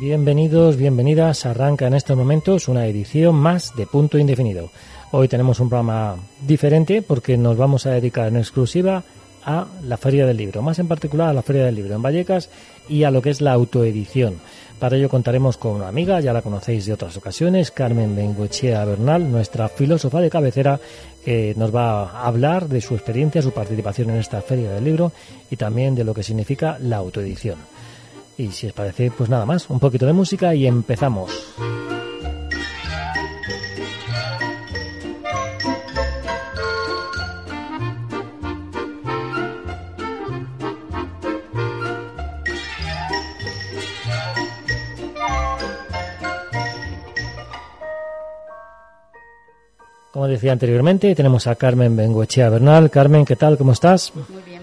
Bienvenidos, bienvenidas. Arranca en estos momentos una edición más de Punto Indefinido. Hoy tenemos un programa diferente porque nos vamos a dedicar en exclusiva a la Feria del Libro, más en particular a la Feria del Libro en Vallecas y a lo que es la autoedición. Para ello contaremos con una amiga, ya la conocéis de otras ocasiones, Carmen Bengochea Bernal, nuestra filósofa de cabecera, que nos va a hablar de su experiencia, su participación en esta Feria del Libro y también de lo que significa la autoedición. Y si os parece, pues nada más, un poquito de música y empezamos. Como decía anteriormente, tenemos a Carmen Bengoechea Bernal. Carmen, ¿qué tal? ¿Cómo estás? Muy bien,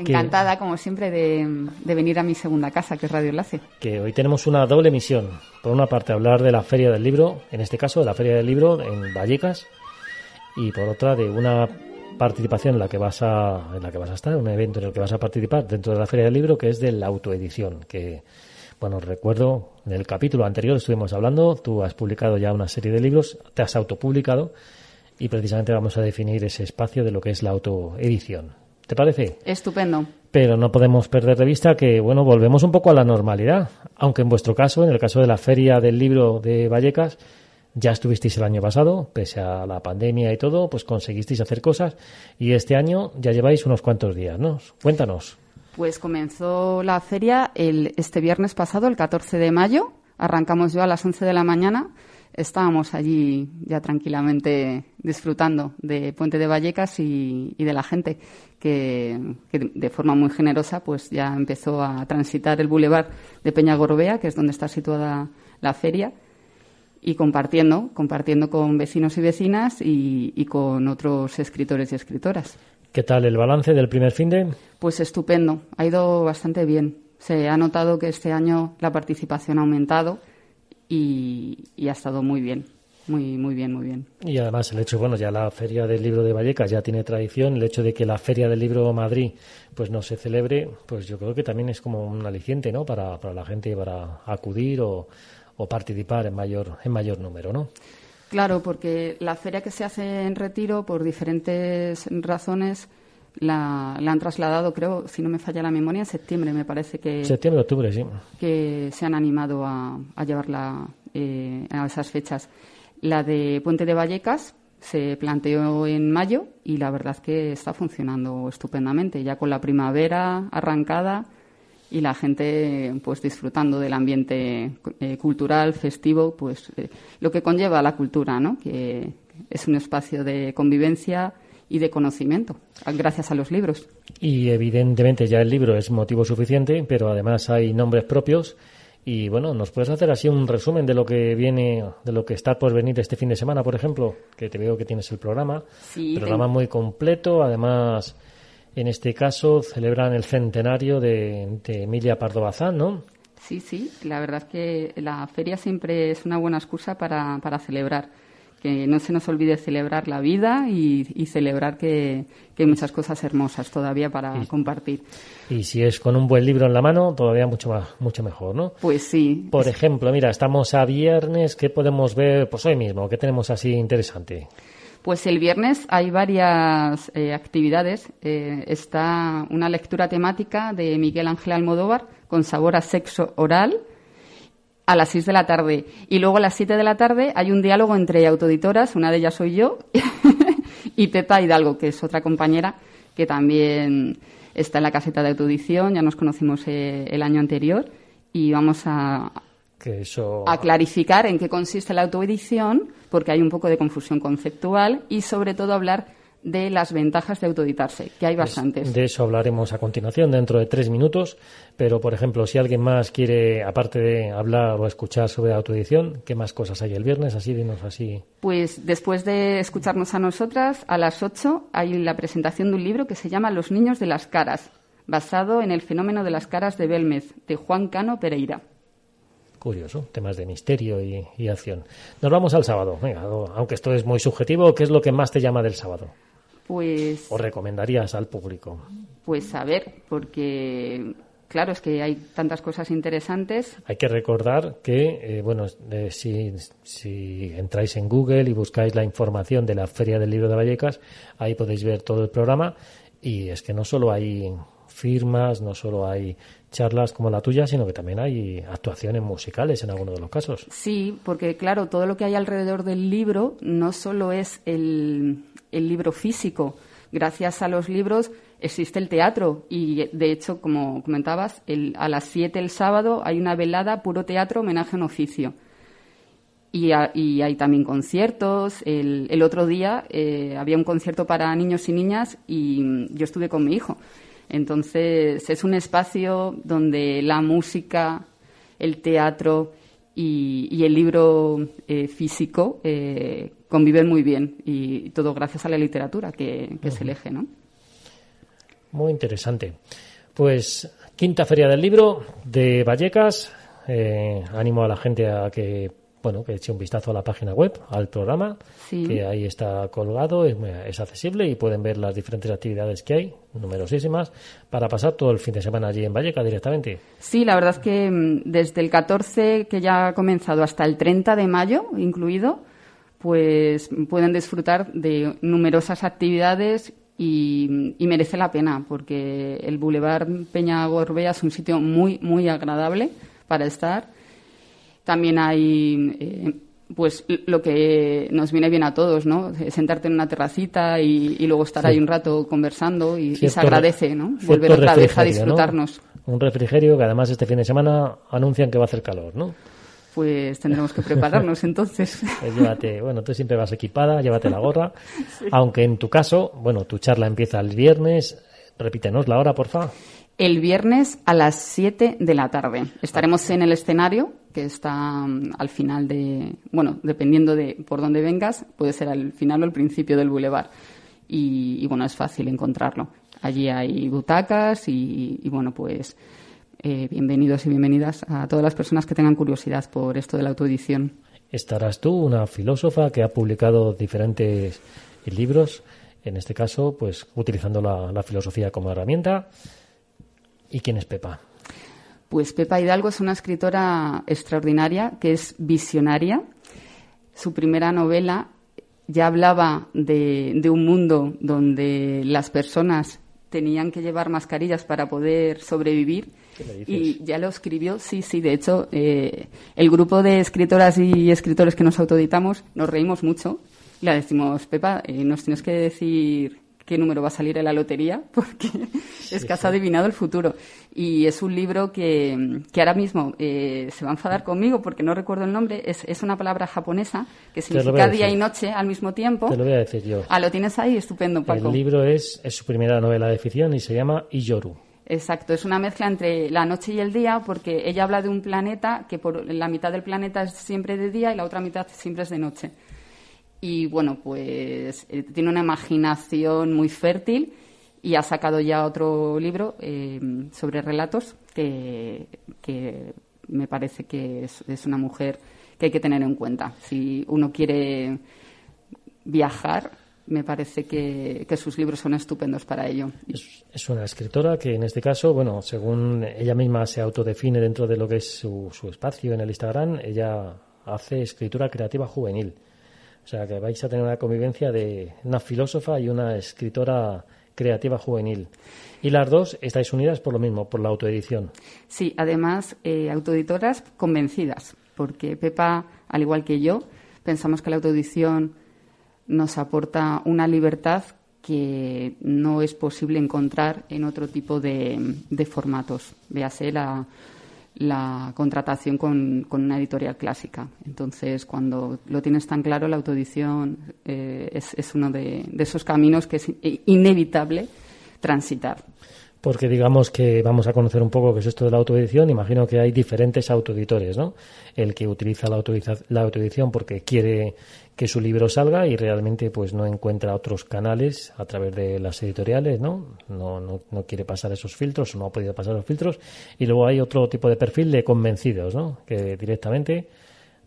Encantada, como siempre, de, venir a mi segunda casa, que es Radio Enlace. Que hoy tenemos una doble misión. Por una parte, hablar de la Feria del Libro, en este caso, de la Feria del Libro en Vallecas, y por otra, de una participación en la que vas a, en la que vas a estar, un evento en el que vas a participar dentro de la Feria del Libro, que es de la autoedición, que bueno, recuerdo, en el capítulo anterior estuvimos hablando, tú has publicado ya una serie de libros, te has autopublicado y precisamente vamos a definir ese espacio de lo que es la autoedición. ¿Te parece? Estupendo. Pero no podemos perder de vista que, bueno, volvemos un poco a la normalidad. Aunque en vuestro caso, en el caso de la Feria del Libro de Vallecas, ya estuvisteis el año pasado, pese a la pandemia y todo, pues conseguisteis hacer cosas y este año ya lleváis unos cuantos días, ¿no? Cuéntanos. Pues comenzó la feria el, este viernes pasado, el 14 de mayo. Arrancamos yo a las 11 de la mañana estábamos allí ya tranquilamente disfrutando de Puente de Vallecas y, de la gente que, de forma muy generosa pues ya empezó a transitar el bulevar de Peña Gorbea, que es donde está situada la feria, y compartiendo, compartiendo con vecinos y vecinas y, y con otros escritores y escritoras. ¿Qué tal el balance del primer fin de? Pues estupendo, ha ido bastante bien. Se ha notado que este año la participación ha aumentado y, ha estado muy bien. Muy, muy bien, muy bien. Y además el hecho, bueno, ya la Feria del Libro de Vallecas ya tiene tradición, el hecho de que la Feria del Libro Madrid pues no se celebre, pues yo creo que también es como un aliciente, ¿no? Para, para la gente para acudir o, o participar en mayor, en mayor número, ¿no? Claro, porque la feria que se hace en retiro, por diferentes razones, la, han trasladado, creo, si no me falla la memoria, en septiembre, me parece que. Septiembre, octubre, sí. Que se han animado a, llevarla eh, a esas fechas. La de Puente de Vallecas se planteó en mayo y la verdad que está funcionando estupendamente, ya con la primavera arrancada y la gente pues disfrutando del ambiente eh, cultural, festivo, pues eh, lo que conlleva la cultura, ¿no? Que es un espacio de convivencia y de conocimiento, gracias a los libros. Y evidentemente ya el libro es motivo suficiente, pero además hay nombres propios. Y bueno, ¿nos puedes hacer así un resumen de lo que viene, de lo que está por venir este fin de semana, por ejemplo? Que te veo que tienes el programa. Sí, programa muy completo, además, en este caso celebran el centenario de, Emilia Pardo Bazán, ¿no? Sí, sí, la verdad es que la feria siempre es una buena excusa para, para celebrar que no se nos olvide celebrar la vida y, celebrar que, hay muchas cosas hermosas todavía para compartir. Y si es con un buen libro en la mano, todavía mucho más, mucho mejor, ¿no? Pues sí. Por ejemplo, mira, estamos a viernes, ¿qué podemos ver? Pues hoy mismo, ¿qué tenemos así interesante? Pues el viernes hay varias eh, actividades. Eh, está una lectura temática de Miguel Ángel Almodóvar con sabor a sexo oral a las 6 de la tarde. Y luego a las 7 de la tarde hay un diálogo entre autoeditoras, una de ellas soy yo, y Pepa Hidalgo, que es otra compañera que también está en la caseta de autoedición, ya nos conocimos eh, el año anterior, y vamos a, a clarificar en qué consiste la autoedición, porque hay un poco de confusión conceptual, y sobre todo hablar de las ventajas de autoeditarse, que hay bastantes. De eso hablaremos a continuación, dentro de tres minutos. Pero, por ejemplo, si alguien más quiere, aparte de hablar o escuchar sobre autoedición, ¿qué más cosas hay el viernes? Así, dinos así. Pues después de escucharnos a nosotras, a las ocho hay la presentación de un libro que se llama Los niños de las caras, basado en el fenómeno de las caras de Belmez, de Juan Cano Pereira. Curioso, temas de misterio y, y acción. Nos vamos al sábado. Venga, aunque esto es muy subjetivo, ¿qué es lo que más te llama del sábado? Pues. ¿O recomendarías al público? Pues a ver, porque claro, es que hay tantas cosas interesantes. Hay que recordar que, eh, bueno, eh, si, si, entráis en Google y buscáis la información de la Feria del Libro de Vallecas, ahí podéis ver todo el programa. Y es que no solo hay firmas, no solo hay charlas como la tuya, sino que también hay actuaciones musicales en algunos de los casos. Sí, porque claro, todo lo que hay alrededor del libro no solo es el, el libro físico. Gracias a los libros existe el teatro y, de hecho, como comentabas, a las 7 el sábado hay una velada puro teatro homenaje en oficio. Y, hay también conciertos. El, otro día eh, había un concierto para niños y niñas y yo estuve con mi hijo. Entonces es un espacio donde la música, el teatro y, el libro eh, físico eh, conviven muy bien y todo gracias a la literatura que, que se elige, ¿no? Muy interesante. Pues quinta feria del libro de Vallecas. Eh, animo a la gente a que bueno, que eche un vistazo a la página web, al programa, que ahí está colgado, es, accesible y pueden ver las diferentes actividades que hay, numerosísimas, para pasar todo el fin de semana allí en Valleca directamente. Sí, la verdad es que mm, desde el 14 que ya ha comenzado hasta el 30 de mayo incluido, pues pueden disfrutar de numerosas actividades y, y, merece la pena porque el Boulevard Peña Gorbea es un sitio muy, muy agradable para estar también hay eh, pues lo que nos viene bien a todos, ¿no? Sentarte en una terracita y, luego estar ahí un rato conversando y, se agradece, ¿no? Volver otra vez a disfrutarnos. Un refrigerio que además este fin de semana anuncian que va a hacer calor, ¿no? Pues tendremos que prepararnos entonces. Pues llévate, bueno, tú siempre vas equipada, llévate la gorra. Aunque en tu caso, bueno, tu charla empieza el viernes. Repítenos la hora, por favor el viernes a las 7 de la tarde. Estaremos en el escenario, que está mm, al final de, bueno, dependiendo de por dónde vengas, puede ser al final o al principio del bulevar. Y, bueno, es fácil encontrarlo. Allí hay butacas y, bueno, pues eh, bienvenidos y bienvenidas a todas las personas que tengan curiosidad por esto de la autoedición. Estarás tú, una filósofa que ha publicado diferentes libros, en este caso, pues utilizando la filosofía como herramienta ¿Y quién es Pepa? Pues Pepa Hidalgo es una escritora extraordinaria que es visionaria. Su primera novela ya hablaba de, un mundo donde las personas tenían que llevar mascarillas para poder sobrevivir. Y ya lo escribió, sí, sí. De hecho, eh, el grupo de escritoras y escritores que nos autoeditamos nos reímos mucho. Le decimos, Pepa, eh, nos tienes que decir qué número va a salir en la lotería, porque es que has adivinado el futuro. Y es un libro que, que ahora mismo eh, se va a enfadar conmigo porque no recuerdo el nombre. Es, es una palabra japonesa que significa día y noche al mismo tiempo. Te lo voy a decir yo. Ah, lo tienes ahí, estupendo, Paco. El libro es, es su primera novela de ficción y se llama Iyoru. Exacto, es una mezcla entre la noche y el día porque ella habla de un planeta que por la mitad del planeta es siempre de día y la otra mitad siempre es de noche y bueno, pues eh, tiene una imaginación muy fértil y ha sacado ya otro libro eh, sobre relatos que, me parece que es, una mujer que hay que tener en cuenta. Si uno quiere viajar, me parece que, sus libros son estupendos para ello. Es, una escritora que en este caso, bueno, según ella misma se autodefine dentro de lo que es su, su espacio en el Instagram, ella hace escritura creativa juvenil. O sea, que vais a tener una convivencia de una filósofa y una escritora creativa juvenil. Y las dos estáis unidas por lo mismo, por la autoedición. Sí, además, eh, autoeditoras convencidas, porque Pepa, al igual que yo, pensamos que la autoedición nos aporta una libertad que no es posible encontrar en otro tipo de, de formatos. Véase la, la contratación con, una editorial clásica. Entonces, cuando lo tienes tan claro, la autoedición eh, es, uno de, esos caminos que es inevitable transitar. Porque digamos que vamos a conocer un poco qué es esto de la autoedición. Imagino que hay diferentes autoeditores, ¿no? El que utiliza la, la autoedición porque quiere que su libro salga y realmente pues no encuentra otros canales a través de las editoriales, ¿no? No, no, quiere pasar esos filtros o no ha podido pasar los filtros. Y luego hay otro tipo de perfil de convencidos, ¿no? Que directamente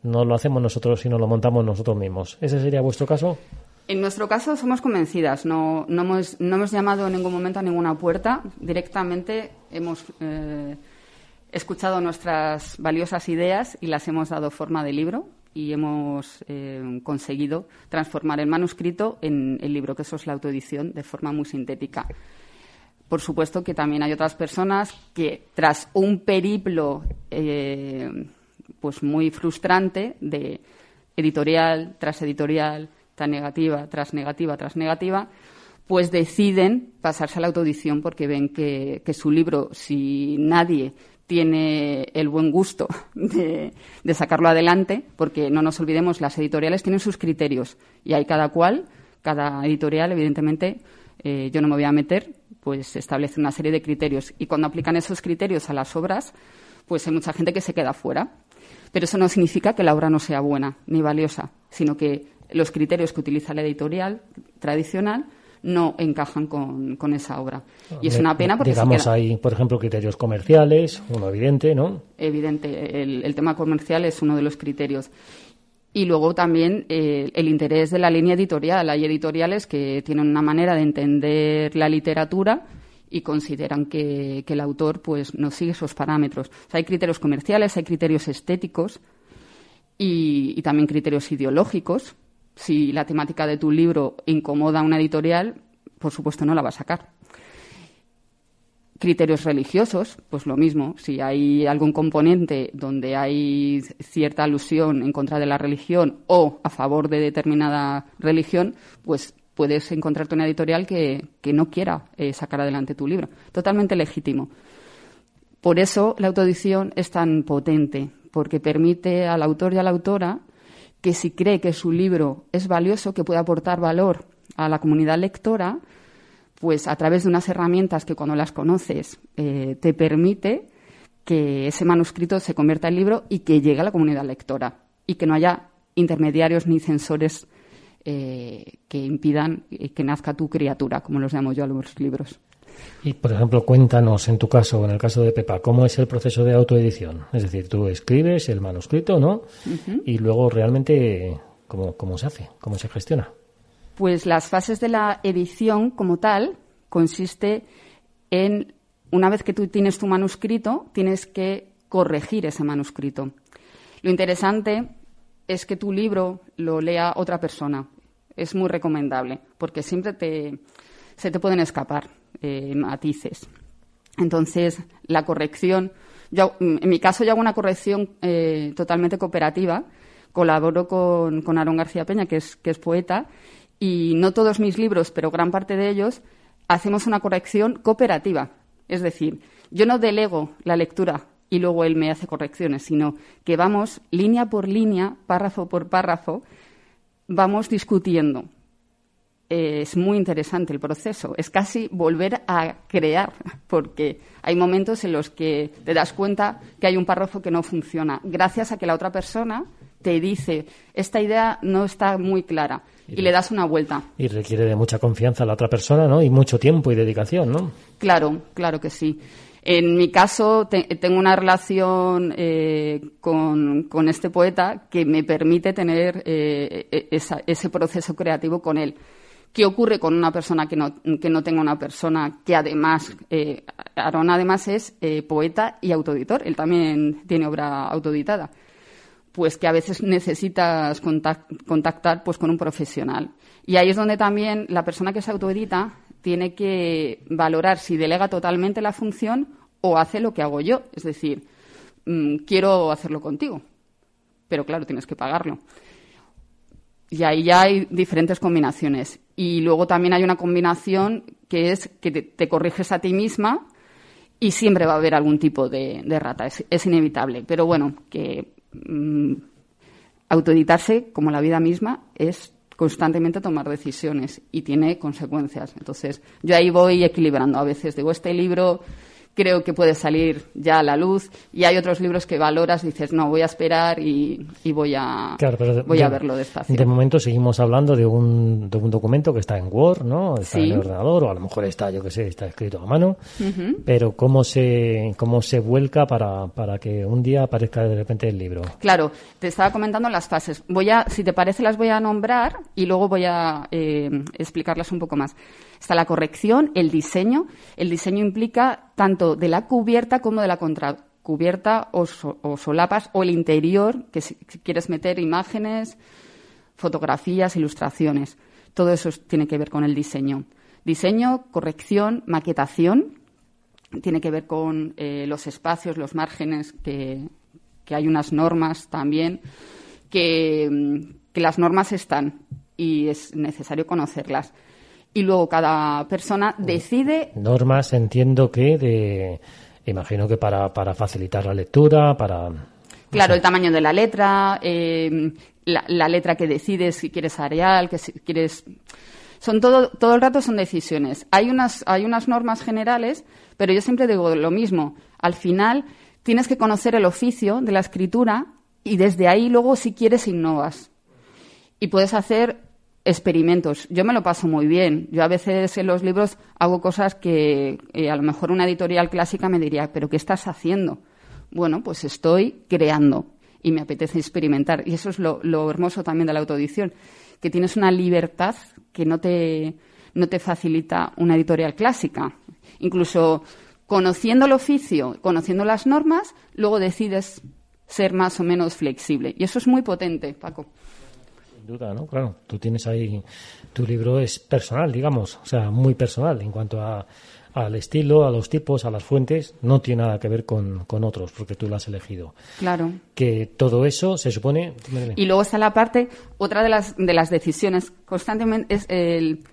no lo hacemos nosotros, sino lo montamos nosotros mismos. ¿Ese sería vuestro caso? En nuestro caso somos convencidas, no, no, hemos, no hemos llamado en ningún momento a ninguna puerta, directamente hemos eh, escuchado nuestras valiosas ideas y las hemos dado forma de libro y hemos eh, conseguido transformar el manuscrito en el libro, que eso es la autoedición, de forma muy sintética. Por supuesto que también hay otras personas que, tras un periplo eh, pues muy frustrante de editorial tras editorial, negativa tras negativa tras negativa, pues deciden pasarse a la autoedición porque ven que, que su libro, si nadie tiene el buen gusto de, sacarlo adelante, porque no nos olvidemos, las editoriales tienen sus criterios y hay cada cual, cada editorial, evidentemente, eh, yo no me voy a meter, pues establece una serie de criterios y cuando aplican esos criterios a las obras, pues hay mucha gente que se queda fuera. Pero eso no significa que la obra no sea buena ni valiosa, sino que los criterios que utiliza la editorial tradicional no encajan con, esa obra. Y es una pena porque... Digamos, hay, por ejemplo, criterios comerciales, uno evidente, ¿no? Evidente. El, tema comercial es uno de los criterios. Y luego también eh, el interés de la línea editorial. Hay editoriales que tienen una manera de entender la literatura y consideran que, el autor pues no sigue esos parámetros. hay criterios comerciales, hay criterios estéticos y también criterios ideológicos si la temática de tu libro incomoda a una editorial, por supuesto no la va a sacar. Criterios religiosos, pues lo mismo. Si hay algún componente donde hay cierta alusión en contra de la religión o a favor de determinada religión, pues puedes encontrarte una editorial que, no quiera eh, sacar adelante tu libro. Totalmente legítimo. Por eso la autoedición es tan potente, porque permite al autor y a la autora que si cree que su libro es valioso, que puede aportar valor a la comunidad lectora, pues a través de unas herramientas que cuando las conoces eh, te permite que ese manuscrito se convierta en libro y que llegue a la comunidad lectora y que no haya intermediarios ni censores eh, que impidan que nazca tu criatura, como los llamo yo a los libros. Y, por ejemplo, cuéntanos en tu caso, en el caso de Pepa, ¿cómo es el proceso de autoedición? Es decir, tú escribes el manuscrito, ¿no? Y luego realmente, ¿cómo, ¿cómo se hace? ¿Cómo se gestiona? Pues las fases de la edición como tal consiste en, una vez que tú tienes tu manuscrito, tienes que corregir ese manuscrito. Lo interesante es que tu libro lo lea otra persona. Es muy recomendable, porque siempre te, se te pueden escapar eh, matices. Entonces, la corrección, yo, en mi caso yo hago una corrección eh, totalmente cooperativa, colaboro con, con Aarón García Peña, que es, que es poeta, y no todos mis libros, pero gran parte de ellos, hacemos una corrección cooperativa. Es decir, yo no delego la lectura y luego él me hace correcciones, sino que vamos línea por línea, párrafo por párrafo, vamos discutiendo es muy interesante el proceso. Es casi volver a crear, porque hay momentos en los que te das cuenta que hay un párrafo que no funciona, gracias a que la otra persona te dice, esta idea no está muy clara, y, le das una vuelta. Y requiere de mucha confianza a la otra persona, ¿no? Y mucho tiempo y dedicación, ¿no? Claro, claro que sí. En mi caso, tengo una relación eh, con, este poeta que me permite tener eh, e, ese proceso creativo con él. ¿Qué ocurre con una persona que no, que no tenga una persona que además, eh, Aaron además es eh, poeta y autoeditor, él también tiene obra autoeditada? Pues que a veces necesitas contactar pues, con un profesional. Y ahí es donde también la persona que se autoedita tiene que valorar si delega totalmente la función o hace lo que hago yo. Es decir, mm, quiero hacerlo contigo, pero claro, tienes que pagarlo. Y ahí ya hay diferentes combinaciones. Y luego también hay una combinación que es que te, corriges a ti misma y siempre va a haber algún tipo de, rata, es, inevitable. Pero bueno, que mm, autoeditarse, como la vida misma, es constantemente tomar decisiones y tiene consecuencias. Entonces, yo ahí voy equilibrando. A veces digo, este libro creo que puede salir ya a la luz. Y hay otros libros que valoras y dices no voy a esperar y, voy a voy a verlo despacio de momento seguimos hablando de un, de un documento que está en Word no está en el ordenador o a lo mejor está yo que sé está escrito a mano. Pero cómo se cómo se vuelca para, para que un día aparezca de repente el libro claro te estaba comentando las fases. Voy a si te parece las voy a nombrar y luego voy a eh, explicarlas un poco más. Está la corrección, el diseño. El diseño implica tanto de la cubierta como de la contracubierta o, solapas o el interior, que si, quieres meter imágenes, fotografías, ilustraciones. Todo eso tiene que ver con el diseño. Diseño, corrección, maquetación. Tiene que ver con eh, los espacios, los márgenes, que, hay unas normas también, que las normas están y es necesario conocerlas y luego cada persona decide. Normas, entiendo que de. Imagino que para, para facilitar la lectura, para. Claro, el tamaño de la letra, eh, la, letra que decides, si quieres areal, que si quieres. Son todo, todo el rato son decisiones. Hay unas, hay unas normas generales, pero yo siempre digo lo mismo. Al final tienes que conocer el oficio de la escritura y desde ahí luego, si quieres, innovas. Y puedes hacer experimentos. Yo me lo paso muy bien. Yo a veces en los libros hago cosas que eh, a lo mejor una editorial clásica me diría, pero ¿qué estás haciendo? Bueno, pues estoy creando y me apetece experimentar. Y eso es lo, hermoso también de la autoedición, que tienes una libertad que no te, no te facilita una editorial clásica. Incluso conociendo el oficio, conociendo las normas, luego decides ser más o menos flexible. Y eso es muy potente, Paco duda, ¿no? Claro, tú tienes ahí, tu libro es personal, digamos, o sea, muy personal en cuanto a, al estilo, a los tipos, a las fuentes, no tiene nada que ver con, con otros, porque tú lo has elegido. Claro. Que todo eso se supone. Y luego está la parte, otra de las, de las decisiones, constantemente es el.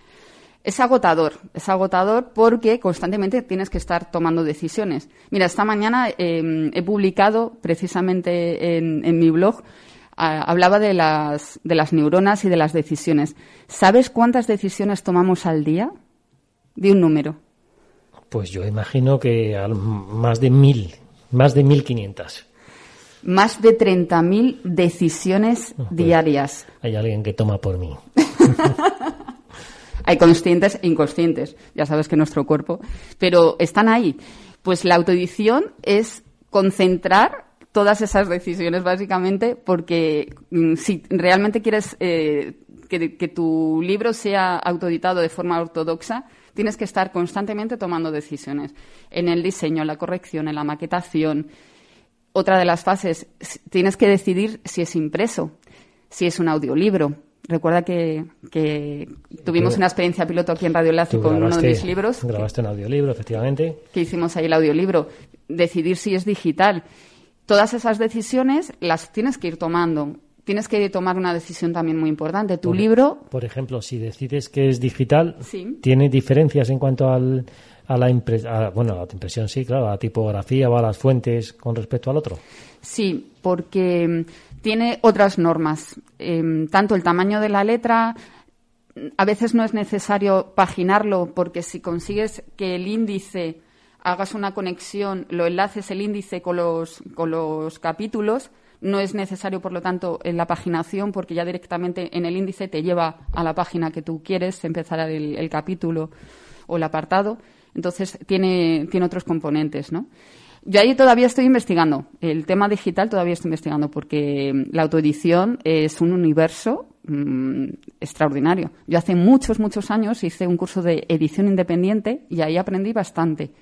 Es agotador, es agotador porque constantemente tienes que estar tomando decisiones. Mira, esta mañana em, he publicado precisamente en, en mi blog hablaba de las, de las neuronas y de las decisiones. ¿Sabes cuántas decisiones tomamos al día? De un número. Pues yo imagino que más de mil, más de mil quinientas. Más de treinta mil decisiones pues diarias. Hay alguien que toma por mí. hay conscientes e inconscientes, ya sabes que nuestro cuerpo, pero están ahí. Pues la autoedición es concentrar todas esas decisiones, básicamente, porque mm, si realmente quieres eh, que, tu libro sea autoeditado de forma ortodoxa, tienes que estar constantemente tomando decisiones en el diseño, en la corrección, en la maquetación. Otra de las fases, tienes que decidir si es impreso, si es un audiolibro. Recuerda que, tuvimos una experiencia piloto aquí en Radio Enlace con uno de mis libros. Grabaste un audiolibro, efectivamente. Que hicimos ahí el audiolibro. Decidir si es digital todas esas decisiones las tienes que ir tomando. Tienes que tomar una decisión también muy importante. Tu libro. Por ejemplo, si decides que es digital, ¿tiene diferencias en cuanto al, a la impresión? Bueno, a la impresión sí, claro, a la tipografía o a las fuentes con respecto al otro. Sí, porque mm, tiene otras normas. Em, tanto el tamaño de la letra, a veces no es necesario paginarlo, porque si consigues que el índice hagas una conexión, lo enlaces el índice con los, con los capítulos. No es necesario, por lo tanto, en la paginación, porque ya directamente en el índice te lleva a la página que tú quieres, empezar el, capítulo o el apartado. Entonces, tiene, tiene otros componentes, ¿no? Yo ahí todavía estoy investigando. El tema digital todavía estoy investigando porque la autoedición es un universo mm, extraordinario. Yo hace muchos, muchos años hice un curso de edición independiente y ahí aprendí bastante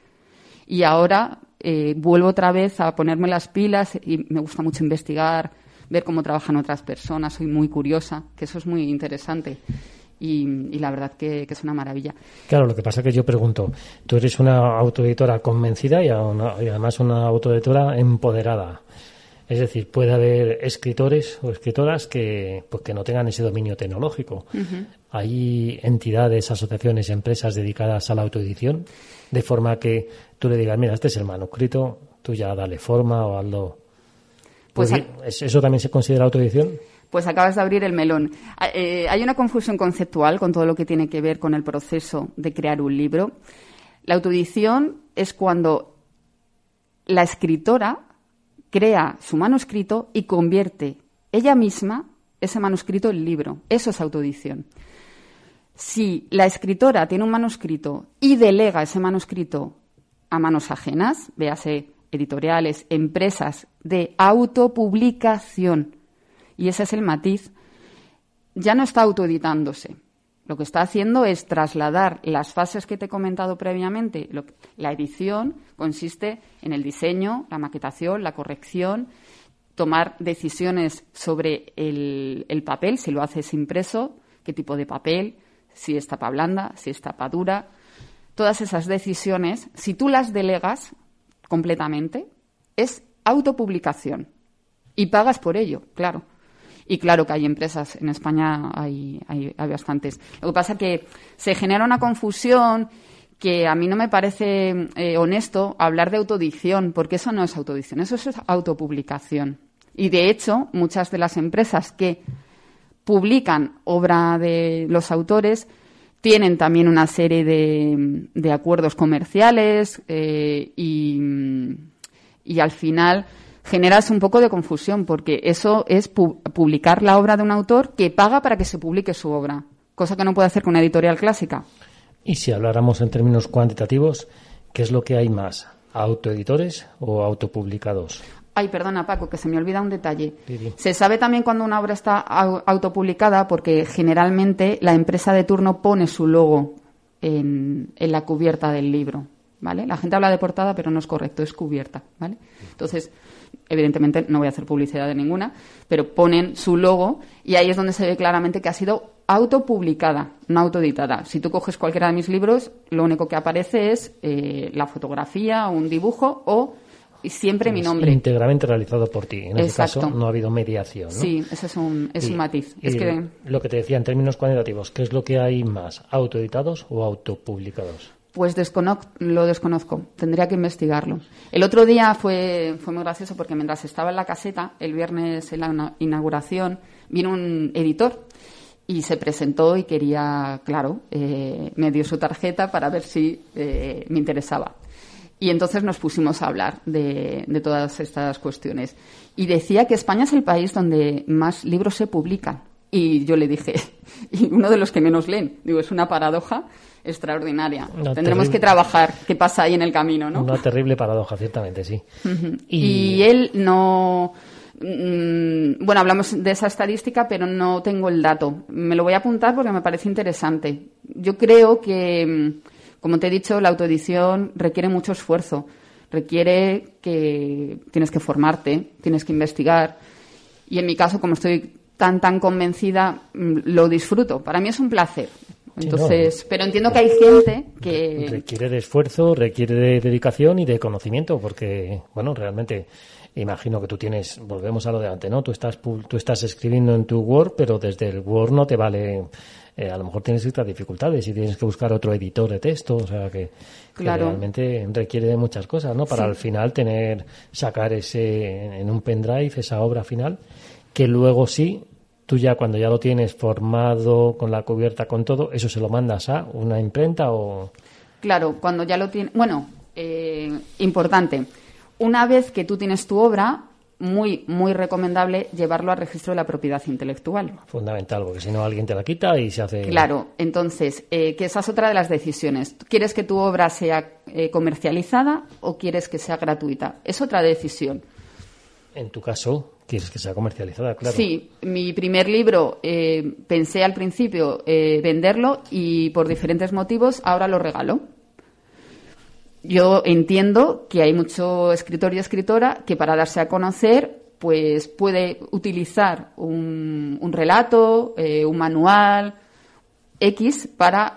y ahora eh, vuelvo otra vez a ponerme las pilas y me gusta mucho investigar, ver cómo trabajan otras personas, soy muy curiosa, que eso es muy interesante. Y, la verdad que, es una maravilla. Claro, lo que pasa es que yo pregunto, tú eres una autoeditora convencida y, además una autoeditora empoderada. Es decir, puede haber escritores o escritoras que, pues, que no tengan ese dominio tecnológico. Hay entidades, asociaciones, empresas dedicadas a la autoedición, de forma que tú le digas, mira, este es el manuscrito, tú ya dale forma o hazlo. Pues, ¿Eso también se considera autoedición? Pues acabas de abrir el melón. Ah, eh, hay una confusión conceptual con todo lo que tiene que ver con el proceso de crear un libro. La autoedición es cuando la escritora crea su manuscrito y convierte ella misma ese manuscrito en libro. Eso es autoedición. Si la escritora tiene un manuscrito y delega ese manuscrito a manos ajenas, véase editoriales, empresas de autopublicación, y ese es el matiz, ya no está autoeditándose. Lo que está haciendo es trasladar las fases que te he comentado previamente. la edición consiste en el diseño, la maquetación, la corrección, tomar decisiones sobre el, el papel, si lo haces impreso, qué tipo de papel, si es tapa blanda, si es tapa dura. Todas esas decisiones, si tú las delegas completamente, es autopublicación. Y pagas por ello, claro. Y claro que hay empresas, en España hay, hay, bastantes. Lo que pasa es que se genera una confusión que a mí no me parece eh, honesto hablar de autodicción, porque eso no es autodicción, eso es autopublicación. Y de hecho, muchas de las empresas que publican obra de los autores tienen también una serie de, acuerdos comerciales eh, y, al final generas un poco de confusión, porque eso es publicar la obra de un autor que paga para que se publique su obra, cosa que no puede hacer con una editorial clásica. Y si habláramos en términos cuantitativos, ¿qué es lo que hay más? ¿Autoeditores o autopublicados? Ay, perdona Paco, que se me olvida un detalle. Se sabe también cuando una obra está autopublicada porque generalmente la empresa de turno pone su logo en, en la cubierta del libro. ¿Vale? La gente habla de portada, pero no es correcto, es cubierta, ¿vale? Entonces, evidentemente no voy a hacer publicidad de ninguna, pero ponen su logo y ahí es donde se ve claramente que ha sido autopublicada, no autoeditada. Si tú coges cualquiera de mis libros, lo único que aparece es eh, la fotografía, un dibujo o siempre mi nombre. Íntegramente realizado por ti. En este caso no ha habido mediación. Sí, ese es un, es un matiz. es que... Lo que te decía en términos cuantitativos, ¿qué es lo que hay más? ¿Autoeditados o autopublicados? Pues lo desconozco, tendría que investigarlo. El otro día fue, fue muy gracioso porque mientras estaba en la caseta, el viernes en la inauguración, vino un editor y se presentó y quería, claro, eh, me dio su tarjeta para ver si eh, me interesaba. Y entonces nos pusimos a hablar de, de, todas estas cuestiones. Y decía que España es el país donde más libros se publican. Y yo le dije, y uno de los que menos leen. Digo, es una paradoja extraordinaria. Tendremos que trabajar qué pasa ahí en el camino, ¿no? Una terrible paradoja, ciertamente, sí. y... él no... Mm, bueno, hablamos de esa estadística, pero no tengo el dato. Me lo voy a apuntar porque me parece interesante. Yo creo que, mm, como te he dicho, la autoedición requiere mucho esfuerzo. Requiere que tienes que formarte, tienes que investigar. Y en mi caso, como estoy tan, tan convencida, mm, lo disfruto. Para mí es un placer. Entonces, pero entiendo que hay gente que requiere de esfuerzo, requiere de dedicación y de conocimiento, porque bueno, realmente imagino que tú tienes, volvemos a lo de antes, ¿no? Tú estás tú estás escribiendo en tu Word, pero desde el Word no te vale eh, a lo mejor tienes ciertas dificultades y tienes que buscar otro editor de texto, o sea que, realmente requiere de muchas cosas, ¿no? Para al final tener, sacar ese en un pendrive esa obra final, que luego sí tú ya cuando ya lo tienes formado con la cubierta con todo, eso se lo mandas a una imprenta o claro, cuando ya lo tienes, bueno, eh, importante. Una vez que tú tienes tu obra, muy, muy recomendable llevarlo al registro de la propiedad intelectual. Fundamental, porque si no alguien te la quita y se hace. Claro, entonces, eh, que esa es otra de las decisiones. ¿Quieres que tu obra sea eh, comercializada o quieres que sea gratuita? Es otra decisión. En tu caso, Quieres que sea comercializada, claro. Sí, mi primer libro eh, pensé al principio eh, venderlo y por diferentes motivos ahora lo regalo. Yo entiendo que hay mucho escritor y escritora que para darse a conocer pues puede utilizar un, relato, eh, un manual X para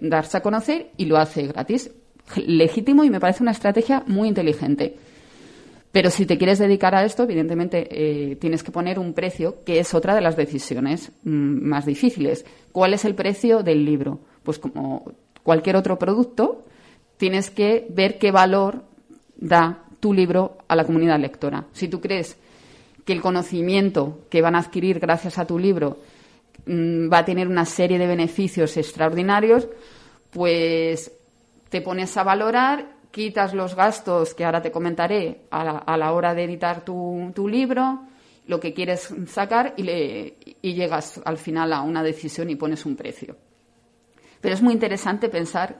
darse a conocer y lo hace gratis. Legítimo y me parece una estrategia muy inteligente. Pero si te quieres dedicar a esto, evidentemente eh, tienes que poner un precio, que es otra de las decisiones mm, más difíciles. ¿Cuál es el precio del libro? Pues como cualquier otro producto, tienes que ver qué valor da tu libro a la comunidad lectora. Si tú crees que el conocimiento que van a adquirir gracias a tu libro mm, va a tener una serie de beneficios extraordinarios, pues te pones a valorar, quitas los gastos que ahora te comentaré a la, hora de editar tu, libro, lo que quieres sacar y, le, y llegas al final a una decisión y pones un precio. Pero es muy interesante pensar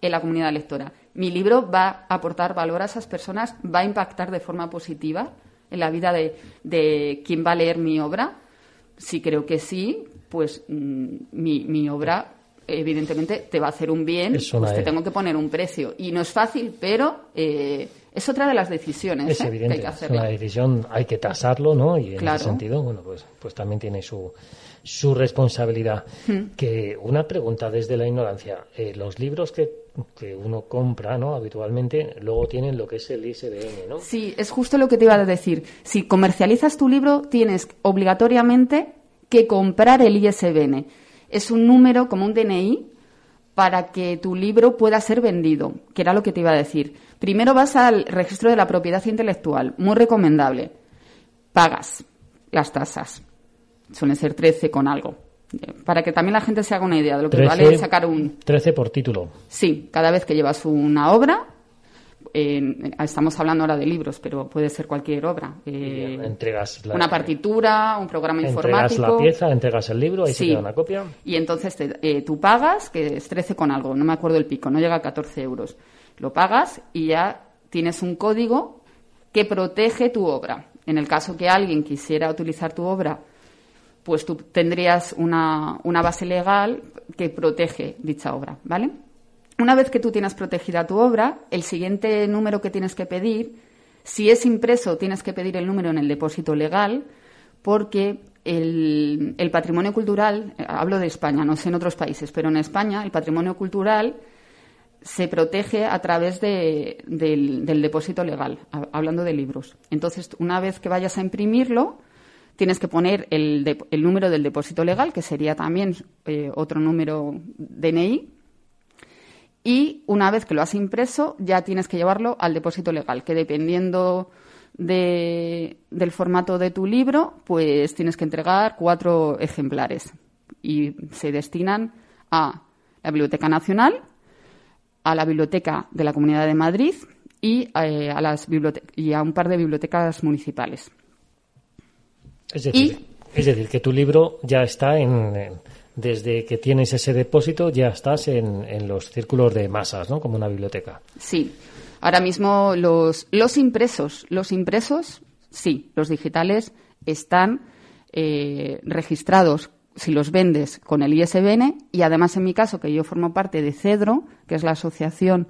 en la comunidad lectora. Mi libro va a aportar valor a esas personas, va a impactar de forma positiva en la vida de, de quien va a leer mi obra. Si creo que sí, pues mm, mi, mi obra evidentemente te va a hacer un bien, pues te tengo que poner un precio. Y no es fácil, pero eh, es otra de las decisiones es ¿eh? evidente, que hay que hacer. Es una decisión, hay que tasarlo, ¿no? Y en ese sentido, bueno, pues, pues también tiene su, su responsabilidad. Hmm. Que una pregunta desde la ignorancia. Eh, los libros que, que uno compra, ¿no? Habitualmente, luego tienen lo que es el ISBN, ¿no? Sí, es justo lo que te iba a decir. Si comercializas tu libro, tienes obligatoriamente que comprar el ISBN es un número como un DNI para que tu libro pueda ser vendido, que era lo que te iba a decir. Primero vas al registro de la propiedad intelectual, muy recomendable. Pagas las tasas. Suelen ser 13 con algo. Para que también la gente se haga una idea de lo que vale sacar un. 13 por título. Sí, cada vez que llevas una obra, estamos hablando ahora de libros, pero puede ser cualquier obra. Eh, entregas una partitura, un programa informático. Entregas la pieza, entregas el libro, ahí se queda una copia. Y entonces eh, tú pagas, que es 13 con algo, no me acuerdo el pico, no llega a 14 euros. Lo pagas y ya tienes un código que protege tu obra. En el caso que alguien quisiera utilizar tu obra, pues tú tendrías una, una base legal que protege dicha obra, ¿vale? Una vez que tú tienes protegida tu obra, el siguiente número que tienes que pedir, si es impreso, tienes que pedir el número en el depósito legal, porque el, patrimonio cultural, eh, hablo de España, no sé en otros países, pero en España el patrimonio cultural se protege a través del, depósito legal, hablando de libros. Entonces, una vez que vayas a imprimirlo, tienes que poner el, número del depósito legal, que sería también eh, otro número DNI, y una vez que lo has impreso ya tienes que llevarlo al depósito legal, que dependiendo del formato de tu libro, pues tienes que entregar cuatro ejemplares y se destinan a la Biblioteca Nacional, a la Biblioteca de la Comunidad de Madrid y, eh, a, las y a un par de bibliotecas municipales. Es decir, es decir, que tu libro ya está en, desde que tienes ese depósito ya estás en, los círculos de masas, ¿no? Como una biblioteca. Sí. Ahora mismo los, los impresos, los impresos, sí, los digitales están eh, registrados si los vendes con el ISBN y además en mi caso que yo formo parte de CEDRO, que es la asociación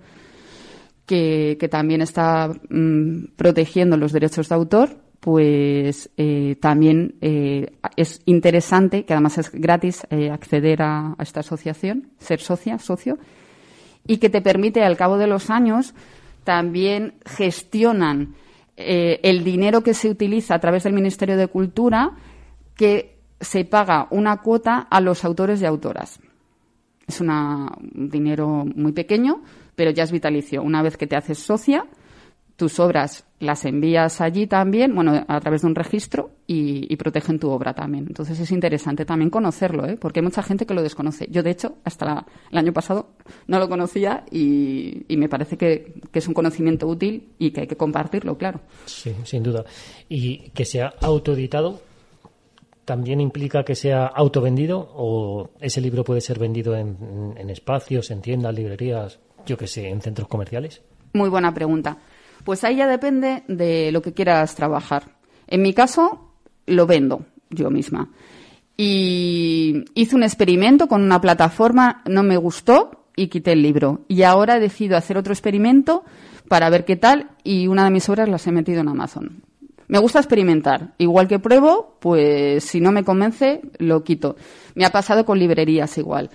que, también está mm, protegiendo los derechos de autor, pues eh, también eh, es interesante, que además es gratis eh, acceder a, esta asociación, ser socia, socio, y que te permite al cabo de los años también gestionan el dinero que se utiliza a través del Ministerio de Cultura, que se paga una cuota a los autores y autoras. Es un dinero muy pequeño, pero ya es vitalicio. Una vez que te haces socia, tus obras las envías allí también, bueno, a través de un registro y, protegen tu obra también. Entonces es interesante también conocerlo, ¿eh? porque hay mucha gente que lo desconoce. Yo, de hecho, hasta el año pasado no lo conocía y, me parece que, es un conocimiento útil y que hay que compartirlo, claro. Sí, sin duda. Y que sea autoeditado también implica que sea autovendido o ese libro puede ser vendido en, en espacios, en tiendas, librerías, yo que sé, en centros comerciales. Muy buena pregunta. Pues ahí ya depende de lo que quieras trabajar. En mi caso, lo vendo yo misma. Y hice un experimento con una plataforma, no me gustó y quité el libro. Y ahora he decidido hacer otro experimento para ver qué tal y una de mis obras las he metido en Amazon. Me gusta experimentar. Igual que pruebo, pues si no me convence, lo quito. Me ha pasado con librerías igual.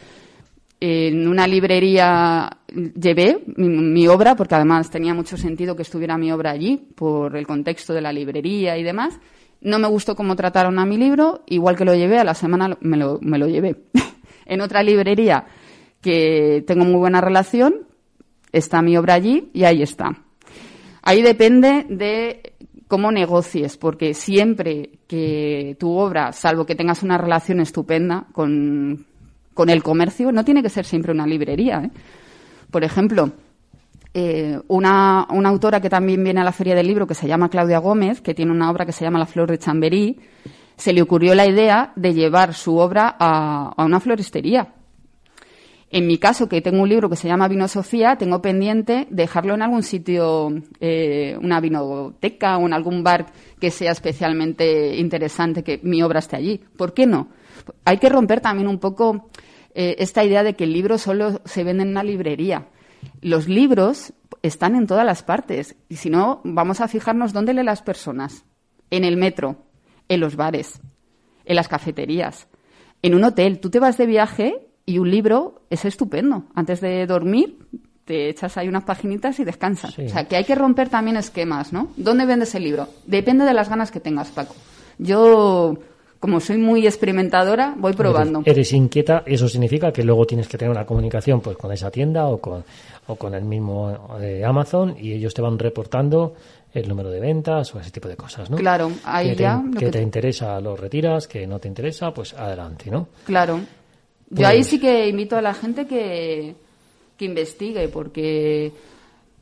En una librería llevé mi, obra, porque además tenía mucho sentido que estuviera mi obra allí, por el contexto de la librería y demás. No me gustó cómo trataron a mi libro, igual que lo llevé, a la semana me lo, me lo llevé. en otra librería que tengo muy buena relación, está mi obra allí y ahí está. Ahí depende de cómo negocies, porque siempre que tu obra, salvo que tengas una relación estupenda con, con el comercio, no tiene que ser siempre una librería. ¿eh? Por ejemplo, eh, una, una, autora que también viene a la Feria del Libro, que se llama Claudia Gómez, que tiene una obra que se llama La Flor de Chamberí, se le ocurrió la idea de llevar su obra a, a una floristería. En mi caso, que tengo un libro que se llama Vino Sofía, tengo pendiente dejarlo en algún sitio, eh, una vinoteca o en algún bar que sea especialmente interesante que mi obra esté allí. ¿Por qué no? Hay que romper también un poco eh, esta idea de que el libro solo se vende en una librería. Los libros están en todas las partes. Y si no, vamos a fijarnos dónde leen las personas. En el metro, en los bares, en las cafeterías, en un hotel. Tú te vas de viaje y un libro es estupendo. Antes de dormir, te echas ahí unas paginitas y descansas. O sea, que hay que romper también esquemas, ¿no? ¿Dónde vendes el libro? Depende de las ganas que tengas, Paco. Yo, como soy muy experimentadora, voy probando. Eres, inquieta, eso significa que luego tienes que tener una comunicación pues con esa tienda o con, o con el mismo de Amazon y ellos te van reportando el número de ventas o ese tipo de cosas, ¿no? Claro, ahí que ya... Te, que, te interesa lo retiras, que no te interesa, pues adelante, ¿no? Claro. Yo ahí pues sí que invito a la gente que, que investigue, porque